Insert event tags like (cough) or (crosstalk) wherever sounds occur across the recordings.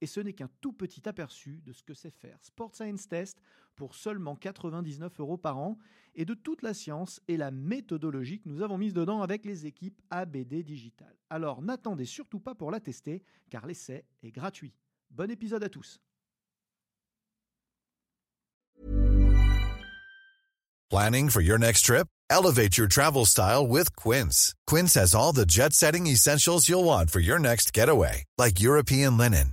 Et ce n'est qu'un tout petit aperçu de ce que c'est faire Sport Science Test pour seulement 99 euros par an et de toute la science et la méthodologie que nous avons mise dedans avec les équipes ABD Digital. Alors n'attendez surtout pas pour la tester car l'essai est gratuit. Bon épisode à tous. Planning for your next trip? Elevate your travel style with Quince. Quince has all the jet setting essentials you'll want for your next getaway, like European linen,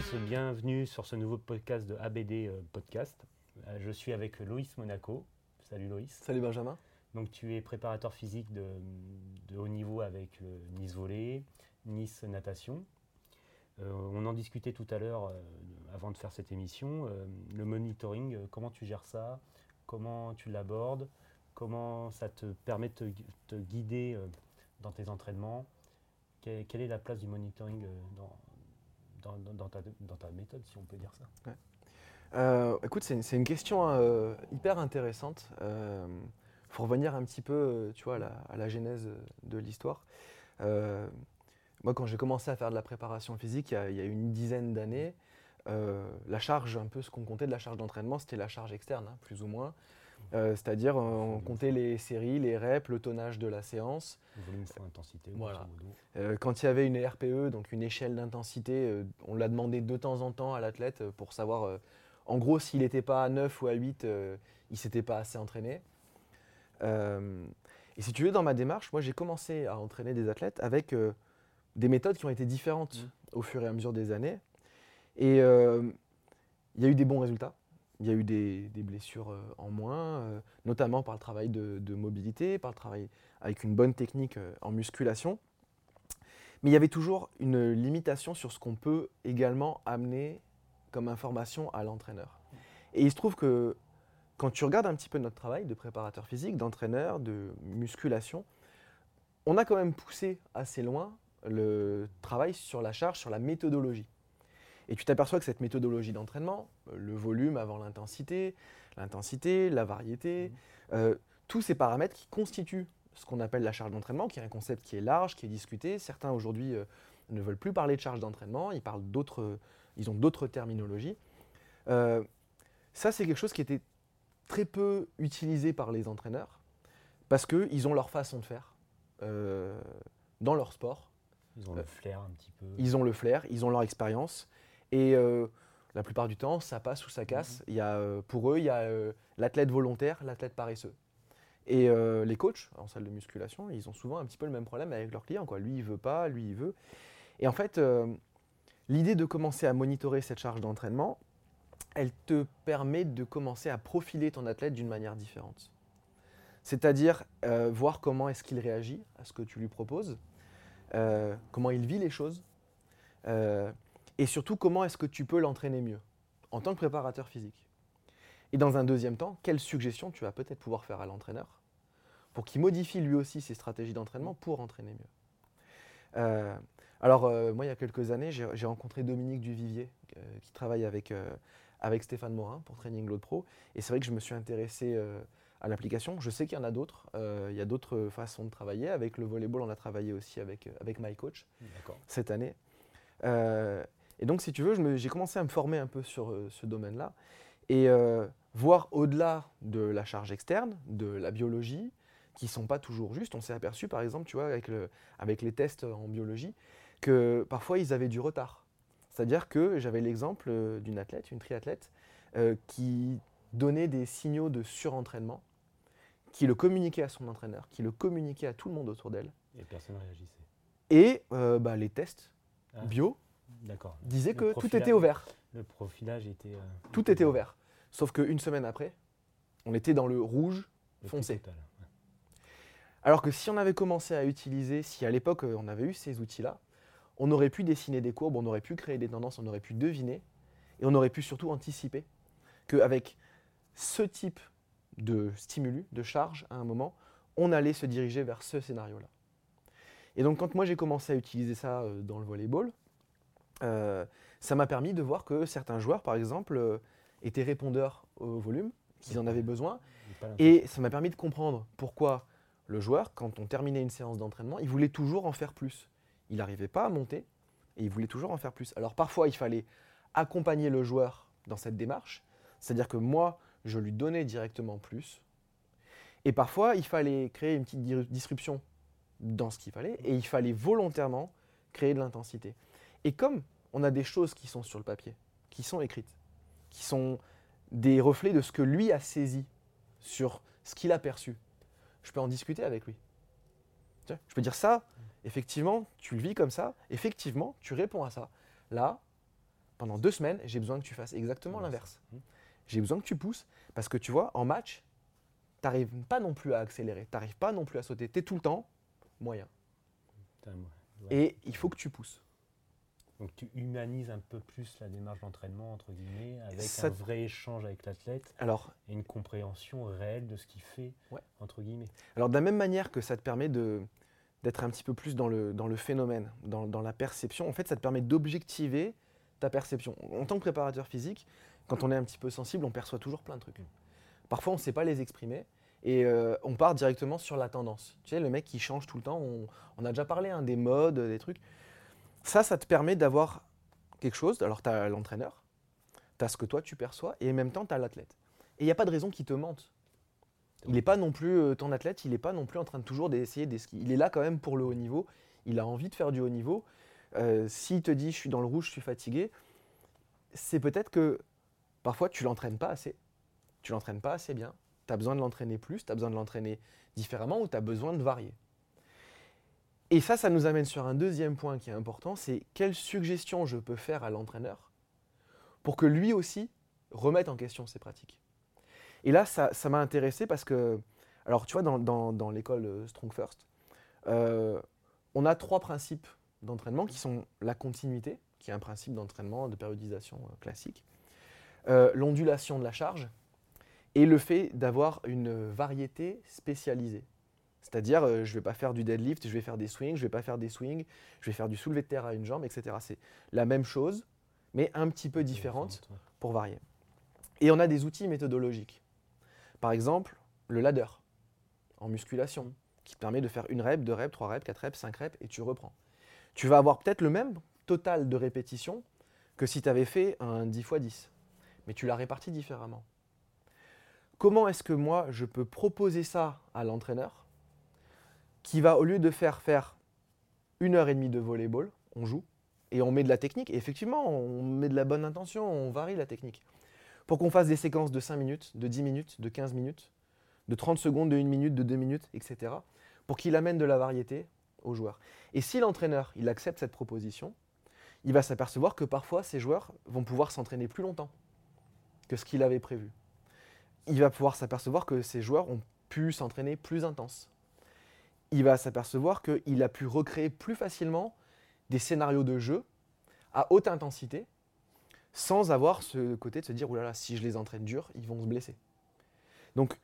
Tous, bienvenue sur ce nouveau podcast de ABD euh, Podcast. Euh, Je suis avec Loïs Monaco. Salut Loïs. Salut Benjamin. Donc tu es préparateur physique de, de haut niveau avec le Nice Volley, Nice Natation. Euh, on en discutait tout à l'heure euh, avant de faire cette émission. Euh, le monitoring, euh, comment tu gères ça? Comment tu l'abordes? Comment ça te permet de te, gu- te guider euh, dans tes entraînements? Quelle, quelle est la place du monitoring euh, dans, dans, ta, méthode, si on peut dire ça Euh, écoute, c'est une, question euh, hyper intéressante. Il faut revenir un petit peu, euh, tu vois, à la, genèse de l'histoire. Euh, moi, quand j'ai commencé à faire de la préparation physique il y a, une dizaine d'années, euh, la charge, un peu ce qu'on comptait de la charge d'entraînement, c'était la charge externe, hein, plus ou moins. Euh, C'est-à-dire, euh, on comptait les séries, les reps, le tonnage de la séance. Volume fois intensité, Voilà. Euh, quand il y avait une RPE, donc une échelle d'intensité, euh, on l'a demandé de temps en temps à l'athlète pour savoir, en gros, s'il n'était pas à 9 ou à 8, euh, il ne s'était pas assez entraîné. Et si tu veux, dans ma démarche, moi j'ai commencé à entraîner des athlètes avec des méthodes qui ont été différentes Mhm. au fur et à mesure des années. Et il y a eu des bons résultats. Il y a eu des, blessures euh, en moins, euh, notamment par le travail de, de mobilité, par le travail avec une bonne technique euh, en musculation. Mais il y avait toujours une limitation sur ce qu'on peut également amener comme information à l'entraîneur. Et il se trouve que quand tu regardes un petit peu notre travail de préparateur physique, d'entraîneur, de musculation, on a quand même poussé assez loin le travail sur la charge, sur la méthodologie. Et tu t'aperçois que cette méthodologie d'entraînement, euh, le volume avant l'intensité, l'intensité, la variété, euh, tous ces paramètres qui constituent ce qu'on appelle la charge d'entraînement, qui est un concept qui est large, qui est discuté. Certains aujourd'hui euh, ne veulent plus parler de charge d'entraînement, ils parlent d'autres, ils ont d'autres terminologies. Euh, ça, c'est quelque chose qui était très peu utilisé par les entraîneurs parce qu'ils ont leur façon de faire dans leur sport. Ils ont le flair un petit peu. Ils ont le flair, ils ont leur expérience. Et euh, la plupart du temps, ça passe ou ça casse. Il y a, euh, pour eux, il y a euh, l'athlète volontaire, l'athlète paresseux. Et euh, les coachs en salle de musculation, ils ont souvent un petit peu le même problème avec leurs clients. Quoi. Lui, il veut pas, lui, il veut. Et en fait, euh, l'idée de commencer à monitorer cette charge d'entraînement, elle te permet de commencer à profiler ton athlète d'une manière différente. C'est-à-dire euh, voir comment est-ce qu'il réagit à ce que tu lui proposes, comment il vit les choses, et surtout comment est-ce que tu peux l'entraîner mieux en tant que préparateur physique? Et dans un deuxième temps, quelles suggestions tu vas peut-être pouvoir faire à l'entraîneur pour qu'il modifie lui aussi ses stratégies d'entraînement pour entraîner mieux? Euh, alors, euh, moi, il y a quelques années, j'ai rencontré Dominique Duvivier, euh, qui travaille avec, avec Stéphane Morin pour Training Load Pro. Et c'est vrai que je me suis intéressé à l'application. Je sais qu'il y en a d'autres. Euh, il y a d'autres façons de travailler. Avec le volleyball, on a travaillé aussi avec, avec MyCoach cette année. Euh, et donc, si tu veux, j'ai commencé à me former un peu sur euh, ce domaine-là et euh, voir au-delà de la charge externe, de la biologie, qui ne sont pas toujours justes. On s'est aperçu, par exemple, tu vois, avec, le- avec les tests en biologie, que parfois ils avaient du retard. C'est-à-dire que j'avais l'exemple euh, d'une athlète, une triathlète, euh, qui donnait des signaux de surentraînement, qui le communiquait à son entraîneur, qui le communiquait à tout le monde autour d'elle. Et personne ne réagissait. Et euh, bah, les tests Ah, bio Le que tout était au vert. Le profilage était. euh, Tout était au vert. Sauf qu'une semaine après, on était dans le rouge Le foncé. total. Ouais. Alors que si on avait commencé à utiliser, si à l'époque euh, on avait eu ces outils-là, on aurait pu dessiner des courbes, on aurait pu créer des tendances, on aurait pu deviner, et on aurait pu surtout anticiper qu'avec ce type de stimulus, de charge, à un moment, on allait se diriger vers ce scénario-là. Et donc quand moi j'ai commencé à utiliser ça euh, dans le volleyball, euh, ça m'a permis de voir que certains joueurs, par exemple, euh, étaient répondeurs au volume, qu'ils en avaient besoin, Et ça m'a permis de comprendre pourquoi le joueur, quand on terminait une séance d'entraînement, il voulait toujours en faire plus. Il n'arrivait pas à monter et il voulait toujours en faire plus. Alors parfois, il fallait accompagner le joueur dans cette démarche, c'est-à-dire que moi, je lui donnais directement plus. Et parfois, il fallait créer une petite di- disruption dans ce qu'il fallait et il fallait volontairement créer de l'intensité. Et comme on a des choses qui sont sur le papier, qui sont écrites, qui sont des reflets de ce que lui a saisi sur ce qu'il a perçu, je peux en discuter avec lui. Je peux dire ça, effectivement, tu le vis comme ça, effectivement, tu réponds à ça. Là, pendant deux semaines, j'ai besoin que tu fasses exactement Ouais, l'inverse. J'ai besoin que tu pousses, parce que tu vois, en match, tu n'arrives pas non plus à accélérer, tu n'arrives pas non plus à sauter, tu es tout le temps moyen. Et il faut que tu pousses. Donc tu humanises un peu plus la démarche d'entraînement, entre guillemets, avec Ça- un vrai échange avec l'athlète Alors, et une compréhension réelle de ce qu'il fait, Ouais. entre guillemets. Alors de la même manière que ça te permet de, d'être un petit peu plus dans le, dans le phénomène, dans, dans la perception, en fait ça te permet d'objectiver ta perception. En tant que préparateur physique, quand on est un petit peu sensible, on perçoit toujours plein de trucs. Parfois on ne sait pas les exprimer et euh, on part directement sur la tendance. Tu sais, le mec qui change tout le temps, on, on a déjà parlé hein, des modes, des trucs. Ça, ça te permet d'avoir quelque chose. Alors tu as l'entraîneur, tu as ce que toi tu perçois et en même temps tu as l'athlète. Et il n'y a pas de raison qu'il te mente. Il n'est pas non plus, euh, ton athlète, il n'est pas non plus en train de toujours d'essayer des skis. Il est là quand même pour le haut niveau. Il a envie de faire du haut niveau. Euh, S'il te dit je suis dans le rouge, je suis fatigué, c'est peut-être que parfois tu l'entraînes pas assez. Tu l'entraînes pas assez bien. Tu as besoin de l'entraîner plus, tu as besoin de l'entraîner différemment ou tu as besoin de varier. Et ça, ça nous amène sur un deuxième point qui est important, c'est quelle suggestion je peux faire à l'entraîneur pour que lui aussi remette en question ses pratiques. Et là, ça m'a intéressé parce que, alors tu vois, dans, l'école euh, Strong First, euh, on a trois principes d'entraînement qui sont la continuité, qui est un principe d'entraînement, de périodisation euh, classique, l'ondulation de la charge et le fait d'avoir une variété spécialisée. C'est-à-dire, euh, je ne vais pas faire du deadlift, je vais faire des swings, je ne vais pas faire des swings, je vais faire du soulevé de terre à une jambe, etc. C'est la même chose, mais un petit peu différente pour varier. Et on a des outils méthodologiques. Par exemple, le ladder en musculation, qui te permet de faire une rep, deux reps, trois reps, quatre reps, cinq reps, et tu reprends. Tu vas avoir peut-être le même total de répétitions que si tu avais fait un 10 x 10, mais tu l'as réparti différemment. Comment est-ce que moi, je peux proposer ça à l'entraîneur qui va, au lieu de faire faire une heure et demie de volleyball, on joue et on met de la technique. Et effectivement, on met de la bonne intention, on varie la technique. Pour qu'on fasse des séquences de 5 minutes, de 10 minutes, de 15 minutes, de 30 secondes, de 1 minute, de 2 minutes, etc. Pour qu'il amène de la variété aux joueurs. Et si l'entraîneur, il accepte cette proposition, il va s'apercevoir que parfois, ces joueurs vont pouvoir s'entraîner plus longtemps que ce qu'il avait prévu. Il va pouvoir s'apercevoir que ces joueurs ont pu s'entraîner plus intense. Il va s'apercevoir qu'il a pu recréer plus facilement des scénarios de jeu à haute intensité sans avoir ce côté de se dire, oulala, si je les entraîne dur, ils vont se blesser. Donc,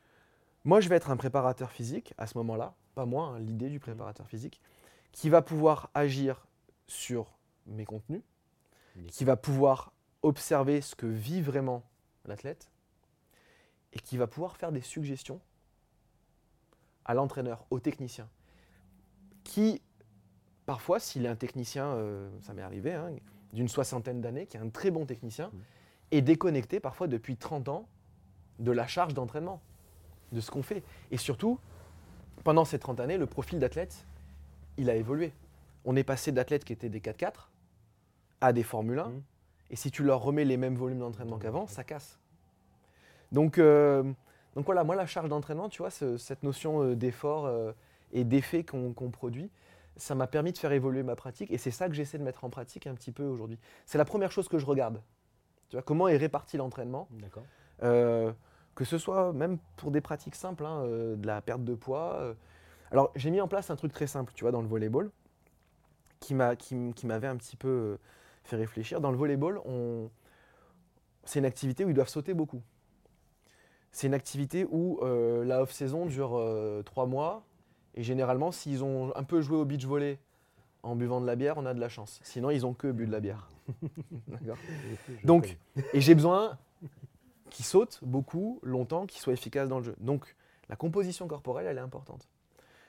moi, je vais être un préparateur physique à ce moment-là, pas moi, hein, l'idée du préparateur physique, qui va pouvoir agir sur mes contenus, qui va pouvoir observer ce que vit vraiment l'athlète et qui va pouvoir faire des suggestions à l'entraîneur, au technicien, qui, parfois, s'il est un technicien, euh, ça m'est arrivé, hein, d'une soixantaine d'années, qui est un très bon technicien, Mhm. est déconnecté parfois depuis 30 ans de la charge d'entraînement, de ce qu'on fait. Et surtout, pendant ces 30 années, le profil d'athlète, il a évolué. on est passé d'athlètes qui étaient des 4x4 à des Formule 1. Mhm. Et si tu leur remets les mêmes volumes d'entraînement qu'avant, ça casse. Donc, euh, donc voilà, moi la charge d'entraînement, tu vois, ce- cette notion euh, d'effort euh, et d'effet qu'on produit, ça m'a permis de faire évoluer ma pratique et c'est ça que j'essaie de mettre en pratique un petit peu aujourd'hui. C'est la première chose que je regarde. Tu vois, comment est réparti l'entraînement D'accord. euh, que ce soit même pour des pratiques simples, hein, euh, de la perte de poids. euh. Alors j'ai mis en place un truc très simple, tu vois, dans le volleyball, qui m'avait un petit peu fait réfléchir. Dans le volleyball, on... c'est une activité où ils doivent sauter beaucoup. C'est une activité où la off-saison dure trois mois. Et généralement, s'ils ont un peu joué au beach volley en buvant de la bière, on a de la chance. Sinon, ils ont que bu de la bière. (laughs) Donc, et j'ai besoin qu'ils sautent beaucoup, longtemps, qu'ils soient efficaces dans le jeu. Donc, la composition corporelle, elle est importante.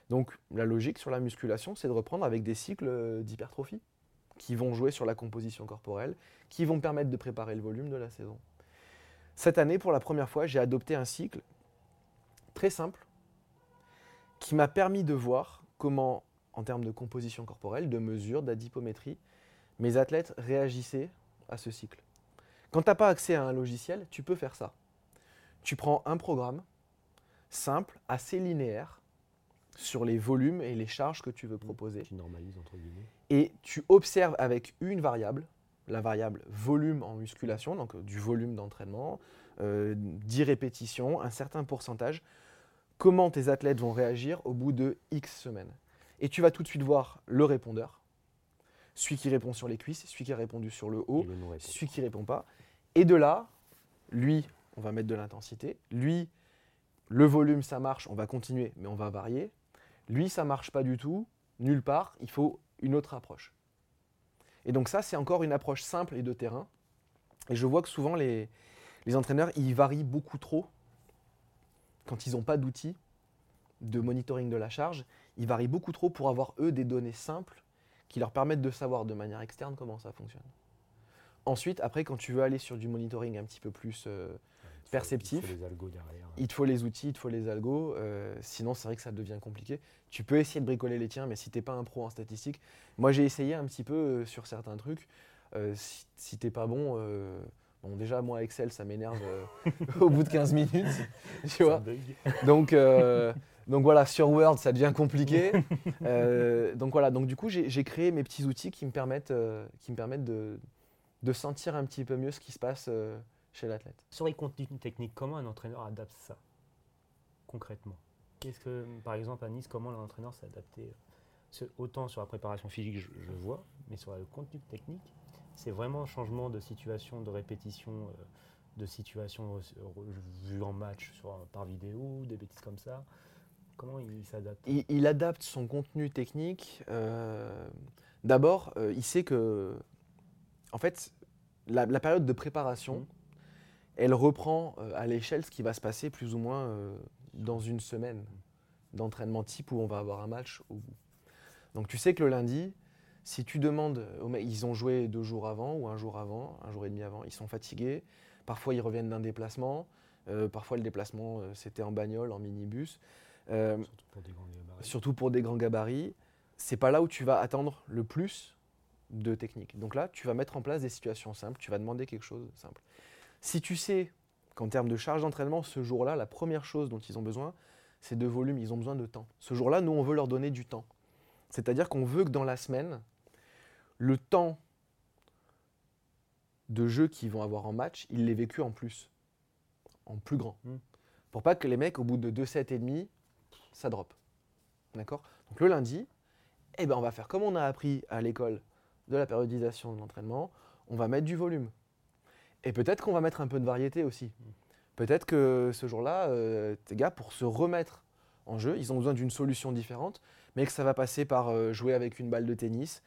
Donc, la logique sur la musculation, c'est de reprendre avec des cycles euh, d'hypertrophie qui vont jouer sur la composition corporelle, qui vont permettre de préparer le volume de la saison. Cette année, pour la première fois, j'ai adopté un cycle très simple qui m'a permis de voir comment, en termes de composition corporelle, de mesure, d'adipométrie, mes athlètes réagissaient à ce cycle. Quand tu n'as pas accès à un logiciel, tu peux faire ça. Tu prends un programme simple, assez linéaire, sur les volumes et les charges que tu veux proposer, Tu normalises entre guillemets. et tu observes avec une variable, la variable volume en musculation, donc du volume d'entraînement, euh, 10 répétitions, un certain pourcentage, comment tes athlètes vont réagir au bout de X semaines. Et tu vas tout de suite voir le répondeur, celui qui répond sur les cuisses, celui qui a répondu sur le haut, le celui qui répond pas. Et de là, lui, on va mettre de l'intensité. Lui, le volume, ça marche, on va continuer, mais on va varier. Lui, ça marche pas du tout, nulle part, il faut une autre approche. Et donc ça, c'est encore une approche simple et de terrain. Et je vois que souvent, les, les entraîneurs, ils varient beaucoup trop quand ils n'ont pas d'outils de monitoring de la charge. Ils varient beaucoup trop pour avoir, eux, des données simples qui leur permettent de savoir de manière externe comment ça fonctionne. Ensuite, après, quand tu veux aller sur du monitoring un petit peu plus, euh, Il faut- perceptif. Il faut les algos derrière. il te faut les outils, il te faut les algos. euh, sinon, c'est vrai que ça devient compliqué. Tu peux essayer de bricoler les tiens, mais si t'es pas un pro en statistique, moi j'ai essayé un petit peu euh, sur certains trucs. Euh, si si t'es pas bon, bon déjà moi Excel ça m'énerve euh, (laughs) au bout de 15 minutes, (laughs) tu Ça vois. bug. Donc, euh, donc voilà, sur Word, ça devient compliqué. (laughs) Euh, donc voilà, donc du coup, j'ai créé mes petits outils qui me permettent, euh, qui me permettent de, de sentir un petit peu mieux ce qui se passe euh, chez l'athlète. Sur les contenus techniques, comment un entraîneur adapte ça concrètement? Qu'est-ce que, par exemple, à Nice, comment l'entraîneur s'est adapté Autant sur la préparation physique, je, je vois, mais sur le contenu technique, c'est vraiment un changement de situation, de répétition, euh, de situation euh, vue en match sur, par vidéo, des bêtises comme ça. Comment il s'adapte? Il, il adapte son contenu technique. euh, D'abord, euh, il sait que, en fait, la, la période de préparation, Mhm. elle reprend euh, à l'échelle ce qui va se passer plus ou moins dans une semaine d'entraînement type où on va avoir un match au bout. Donc tu sais que le lundi, si tu demandes, ils ont joué deux jours avant ou un jour avant, un jour et demi avant, ils sont fatigués. Parfois ils reviennent d'un déplacement. euh, parfois le déplacement euh, c'était en bagnole, en minibus. Euh, Surtout pour des grands gabarits. surtout pour des grands gabarits, c'est pas là où tu vas attendre le plus de technique. Donc là, tu vas mettre en place des situations simples, tu vas demander quelque chose de simple. Si tu sais qu'en termes de charge d'entraînement, ce jour-là, la première chose dont ils ont besoin, c'est de volume, ils ont besoin de temps. Ce jour-là, nous, on veut leur donner du temps. C'est-à-dire qu'on veut que dans la semaine, le temps de jeu qu'ils vont avoir en match, ils l'aient vécu en plus, en plus grand. Mm. Pour pas que les mecs, au bout de 2 sets et demi, ça drop. D'accord? Donc le lundi, eh ben, on va faire comme on a appris à l'école de la périodisation de l'entraînement, on va mettre du volume. Et peut-être qu'on va mettre un peu de variété aussi. Peut-être que ce jour-là, euh, tes gars, pour se remettre en jeu, ils ont besoin d'une solution différente, mais que ça va passer par euh, jouer avec une balle de tennis,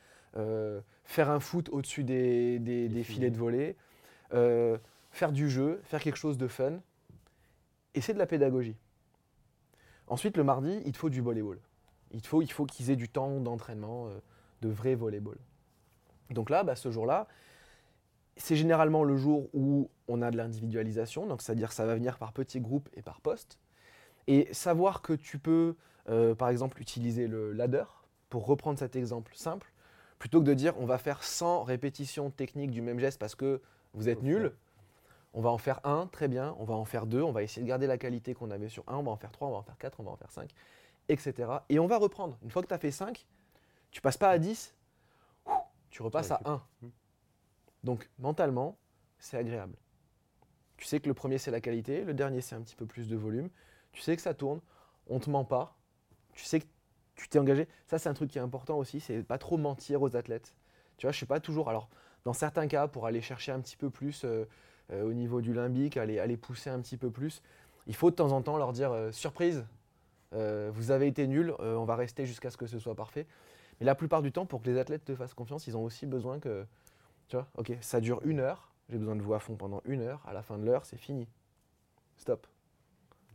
faire un foot au-dessus des, des- des filets. de volée, euh, faire du jeu, faire quelque chose de fun. Et c'est de la pédagogie. Ensuite, le mardi, il te faut du volleyball. Il faut, il faut qu'ils aient du temps d'entraînement, euh, de vrai volleyball. Donc là, bah, ce jour-là, c'est généralement le jour où on a de l'individualisation, donc c'est-à-dire ça va venir par petits groupes et par poste. Et savoir que tu peux, euh, par exemple, utiliser le ladder, pour reprendre cet exemple simple, Plutôt que de dire on va faire 100 répétitions techniques du même geste parce que vous êtes nul, on va en faire un, très bien, on va en faire deux, on va essayer de garder la qualité qu'on avait sur un, on va en faire trois, on va en faire quatre, on va en faire cinq, etc. Et on va reprendre. Une fois que tu as fait 5, tu passes pas à 10, ouh, tu repasses à récupères. 1. Mm. Donc mentalement, c'est agréable. Tu sais que le premier c'est la qualité, le dernier c'est un petit peu plus de volume, tu sais que ça tourne, on te ment pas, tu sais que tu t'es engagé. Ça c'est un truc qui est important aussi, c'est pas trop mentir aux athlètes. Tu vois, je suis pas toujours. Alors, dans certains cas, pour aller chercher un petit peu plus euh, euh, au niveau du limbique, aller, pousser un petit peu plus, il faut de temps en temps leur dire euh, surprise, vous avez été nul, on va rester jusqu'à ce que ce soit parfait. Mais la plupart du temps, pour que les athlètes te fassent confiance, ils ont aussi besoin que, tu vois, ok, ça dure une heure, j'ai besoin de vous à fond pendant une heure, à la fin de l'heure, c'est fini. Stop.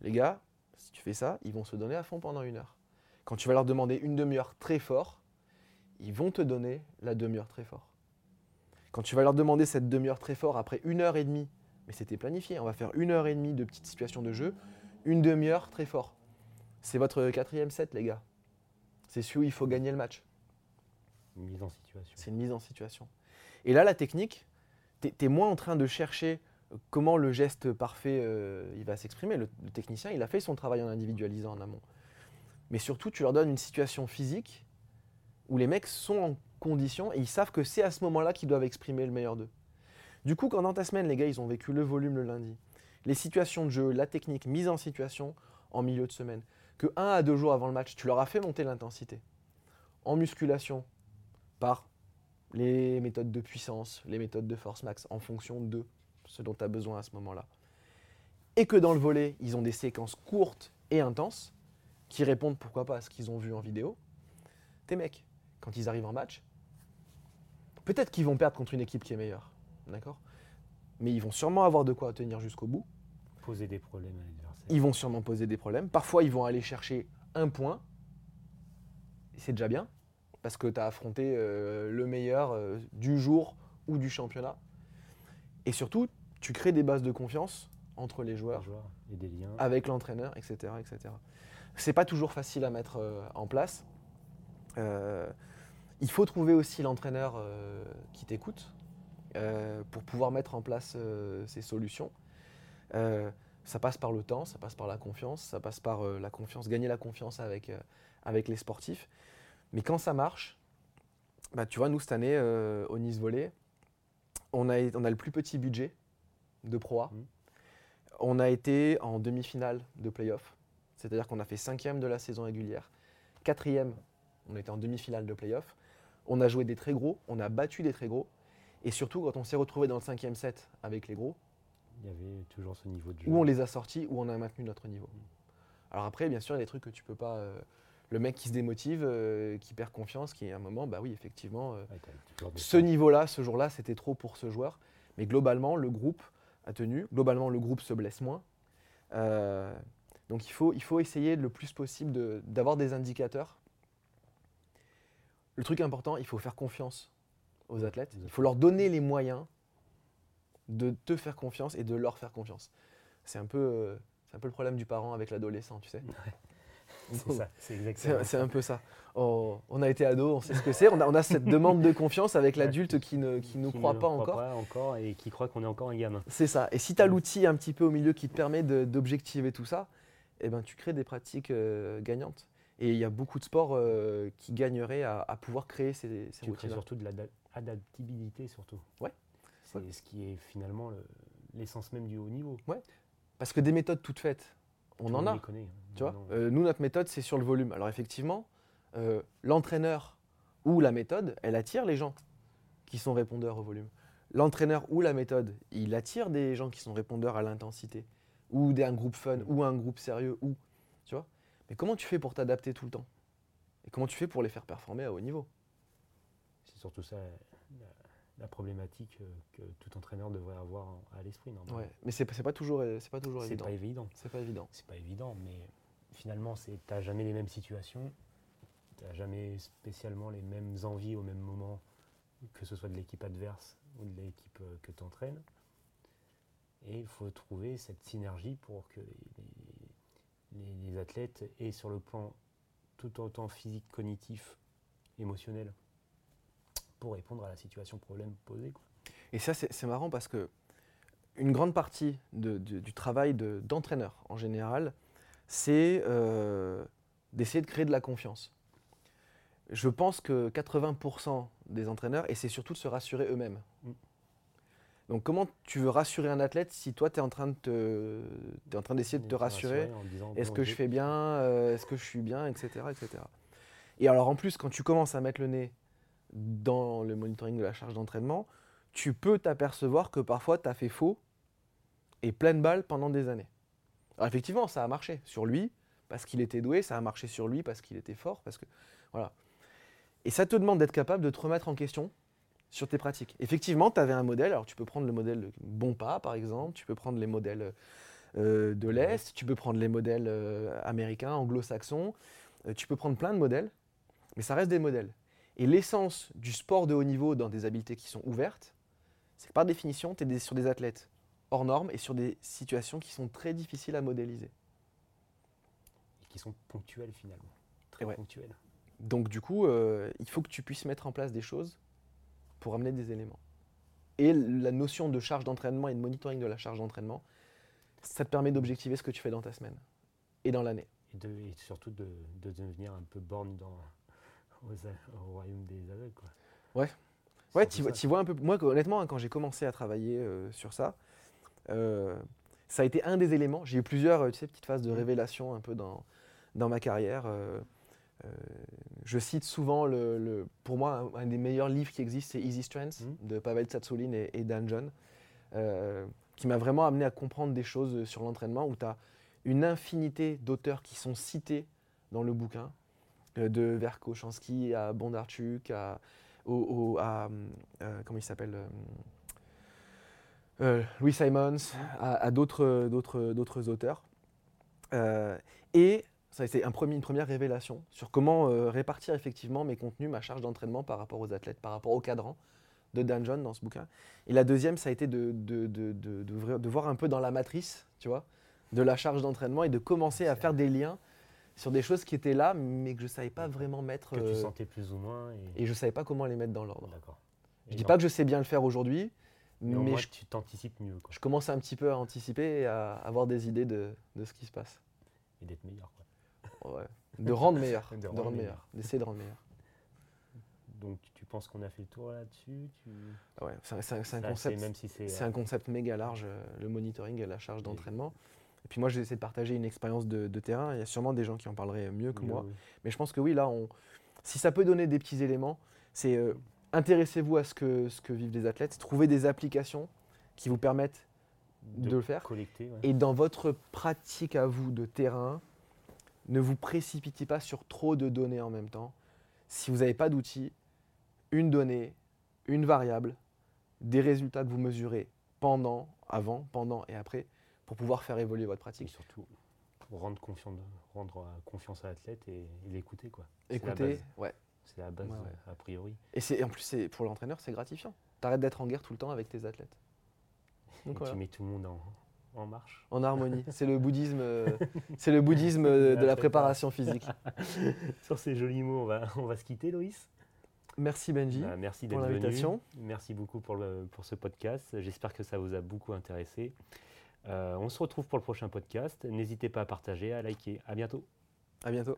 Les gars, si tu fais ça, ils vont se donner à fond pendant une heure. Quand tu vas leur demander une demi-heure très fort, ils vont te donner la demi-heure très fort. Quand tu vas leur demander cette demi-heure très fort après une heure et demie, mais c'était planifié, on va faire une heure et demie de petites situations de jeu, une demi-heure très fort. C'est votre quatrième set, les gars. C'est celui où il faut gagner le match. Une mise en situation. C'est une mise en situation. Et là, la technique, tu es, moins en train de chercher comment le geste parfait euh, il va s'exprimer. Le, le technicien, il a fait son travail en individualisant en amont. Mais surtout, tu leur donnes une situation physique où les mecs sont en condition et ils savent que c'est à ce moment-là qu'ils doivent exprimer le meilleur d'eux. Du coup, quand dans ta semaine, les gars, ils ont vécu le volume le lundi, les situations de jeu, la technique, mise en situation en milieu de semaine, que un à deux jours avant le match, tu leur as fait monter l'intensité. En musculation, par les méthodes de puissance, les méthodes de force max, en fonction de ce dont tu as besoin à ce moment-là. Et que dans le volet, ils ont des séquences courtes et intenses, qui répondent pourquoi pas à ce qu'ils ont vu en vidéo. Tes mecs, quand ils arrivent en match, peut-être qu'ils vont perdre contre une équipe qui est meilleure, d'accord? Mais ils vont sûrement avoir de quoi tenir jusqu'au bout. Poser des problèmes à l'adversaire. Ils vont sûrement poser des problèmes. Parfois, ils vont aller chercher un point. Et c'est déjà bien, parce que tu as affronté euh, le meilleur euh, du jour ou du championnat. Et surtout, tu crées des bases de confiance entre les joueurs et des liens. avec l'entraîneur, etc. etc. C'est pas toujours facile à mettre euh, en place. Euh, il faut trouver aussi l'entraîneur euh, qui t'écoute pour pouvoir mettre en place ces solutions. Ça passe par le temps, ça passe par la confiance, ça passe par la confiance, gagner la confiance avec, avec les sportifs. Mais quand ça marche, bah, tu vois, nous cette année euh, au Nice Volley, on a, on a le plus petit budget de Pro A. Mhm. On a été en demi-finale de playoff, c'est-à-dire qu'on a fait cinquième de la saison régulière, quatrième, on était en demi-finale de playoff. On a joué des très gros, on a battu des très gros, et surtout quand on s'est retrouvé dans le cinquième set avec les gros, Il y avait toujours ce niveau de jeu. où on les a sortis, où on a maintenu notre niveau. Alors après, bien sûr, il y a des trucs que tu peux pas. euh, le mec qui se démotive, euh, qui perd confiance, qui à un moment, bah oui, effectivement, euh, Ouais, ce niveau-là, ce jour-là, c'était trop pour ce joueur. Mais globalement, le groupe a tenu. Globalement, le groupe se blesse moins. Donc il faut, il faut essayer le plus possible de- d'avoir des indicateurs. Le truc important, il faut faire confiance aux athlètes. Il faut leur donner les moyens de te faire confiance et de leur faire confiance. C'est un peu, euh, c'est un peu le problème du parent avec l'adolescent, tu sais. (laughs) C'est ça, c'est exactement C'est un peu ça. On, on a été ado, on sait ce que c'est. On a, on a cette demande de confiance avec l'adulte qui ne qui nous Qui croit ne pas croit encore. pas encore et qui croit qu'on est encore un gamin. C'est ça. Et si tu as l'outil un petit peu au milieu qui te permet d'objectiver tout ça, eh ben, tu crées des pratiques euh, gagnantes. Et il y a beaucoup de sports euh, qui gagneraient à, à pouvoir créer ces, ces Tu crées surtout de l'adaptabilité surtout. Ouais. C'est Ouais. ce qui est finalement le- l'essence même du haut niveau. Parce que des méthodes toutes faites, on Tout en a. les connaît, hein. Tu vois Euh, nous, notre méthode, c'est sur le volume. Alors effectivement, l'entraîneur ou la méthode, elle attire les gens qui sont répondeurs au volume. L'entraîneur ou la méthode, il attire des gens qui sont répondeurs à l'intensité, ou d'un groupe fun, ou un groupe sérieux, ou, tu vois. Mais comment tu fais pour t'adapter tout le temps? Et comment tu fais pour les faire performer à haut niveau? C'est surtout ça la, la problématique euh, que tout entraîneur devrait avoir à l'esprit. normalement. Ouais. Mais c'est c'est pas toujours, c'est pas toujours C'est évident. pas évident. C'est pas évident. C'est pas évident, mais finalement, c'est t'as jamais les mêmes situations, t'as jamais spécialement les mêmes envies au même moment, que ce soit de l'équipe adverse ou de l'équipe euh, que tu entraînes. Et il faut trouver cette synergie pour que les, athlètes aient sur le plan tout autant physique, cognitif, émotionnel, pour répondre à la situation problème posée. Et ça, c'est marrant parce que une grande partie du, travail de- d'entraîneur en général, c'est euh, d'essayer de créer de la confiance. Je pense que 80% des entraîneurs, et c'est surtout de se rassurer eux-mêmes. Donc comment tu veux rassurer un athlète si toi, tu es en train de te- t'es en train d'essayer de te rassurer Est-ce que je- je fais bien euh, Est-ce que je suis bien Etc. etc. Et alors en plus, quand tu commences à mettre le nez dans le monitoring de la charge d'entraînement, tu peux t'apercevoir que parfois tu as fait faux et pleine balle pendant des années. Alors effectivement, ça a marché sur lui parce qu'il était doué, ça a marché sur lui parce qu'il était fort, parce que voilà. Et ça te demande d'être capable de te remettre en question sur tes pratiques. Effectivement, tu avais un modèle, alors tu peux prendre le modèle Bon Pas par exemple, tu peux prendre les modèles euh, de l'Est, tu peux prendre les modèles euh, américains, anglo-saxons, euh, tu peux prendre plein de modèles, mais ça reste des modèles. Et l'essence du sport de haut niveau dans des habiletés qui sont ouvertes, c'est que par définition, tu es sur des athlètes hors normes et sur des situations qui sont très difficiles à modéliser. et qui sont ponctuels finalement. Très Ouais. ponctuels. Donc du coup, il faut que tu puisses mettre en place des choses pour amener des éléments. Et la notion de charge d'entraînement et de monitoring de la charge d'entraînement, ça te permet d'objectiver ce que tu fais dans ta semaine et dans l'année. Et, de, et surtout de, de devenir un peu borne dans, aux au royaume des aveugles. Quoi. Ouais. Ouais, tu vois, vois un peu. Moi, honnêtement, hein, quand j'ai commencé à travailler euh, sur ça, euh, ça a été un des éléments. J'ai eu plusieurs euh, tu sais, petites phases de révélation un peu dans, dans ma carrière. euh, je cite souvent, le, le- pour moi, un, un des meilleurs livres qui existe, c'est Easy Strengths Mhm. de Pavel Tsatsouline et, et Dan John, euh, qui m'a vraiment amené à comprendre des choses sur l'entraînement, où tu as une infinité d'auteurs qui sont cités dans le bouquin, euh, de Verkhochansky à Bondarchuk, à, au- au- à, euh, comment il s'appelle euh, euh, Louis Simons, à, à d'autres, auteurs. Euh, et ça a été un premier, une première révélation sur comment euh, répartir effectivement mes contenus, ma charge d'entraînement par rapport aux athlètes, par rapport au cadran de Dan John dans ce bouquin. Et la deuxième, ça a été de, de, de, de- d'ouvrir- de voir un peu dans la matrice, tu vois, de la charge d'entraînement et de commencer à faire des liens sur des choses qui étaient là, mais que je ne savais pas vraiment mettre. Que tu euh, sentais plus ou moins. Et, et je ne savais pas comment les mettre dans l'ordre. D'accord. Je Et dis pas que je sais bien le faire aujourd'hui, mais mais je, tu t'anticipes mieux quoi, je commence un petit peu à anticiper et à avoir des idées de, de ce qui se passe. et d'être meilleur. Quoi. Ouais. De rendre meilleur. De de rendre rendre meilleur. meilleur. D'essayer de rendre meilleur. Donc tu- penses qu'on a fait le tour là-dessus tu... Ouais, c'est un, concept. Même si c'est. Un concept méga large, euh, le monitoring et la charge d'entraînement. Et puis moi, j'essaie de partager une expérience de, de terrain. Il y a sûrement des gens qui en parleraient mieux que moi. oui. Mais je pense que oui, là, on, si ça peut donner des petits éléments, c'est euh, intéressez-vous à ce que, ce que vivent les athlètes, trouvez des applications qui vous permettent de, le faire. Collecter. ouais. Et dans votre pratique à vous de terrain, ne vous précipitez pas sur trop de données en même temps. Si vous n'avez pas d'outils, une donnée, une variable, des résultats que vous mesurez pendant, avant, pendant et après, pour pouvoir faire évoluer votre Et pratique. surtout rendre, confiance, rendre euh, confiance à l'athlète et, et l'écouter. quoi. Base. ouais. C'est la base Ouais, ouais. a priori. Et c'est en plus, c'est pour l'entraîneur, c'est gratifiant. T'arrêtes d'être en guerre tout le temps avec tes athlètes. Donc Et voilà. tu mets tout le monde en, en marche. En harmonie. (laughs) C'est le bouddhisme, euh, c'est le bouddhisme euh, de La préparation physique. (laughs) Sur ces jolis mots, on va, on va se quitter, Loïs. Merci Benji. Bah, merci d'être venu. Merci beaucoup pour, le, pour ce podcast. J'espère que ça vous a beaucoup intéressé. Euh, on se retrouve pour le prochain podcast. N'hésitez pas à partager, à liker. À bientôt. À bientôt.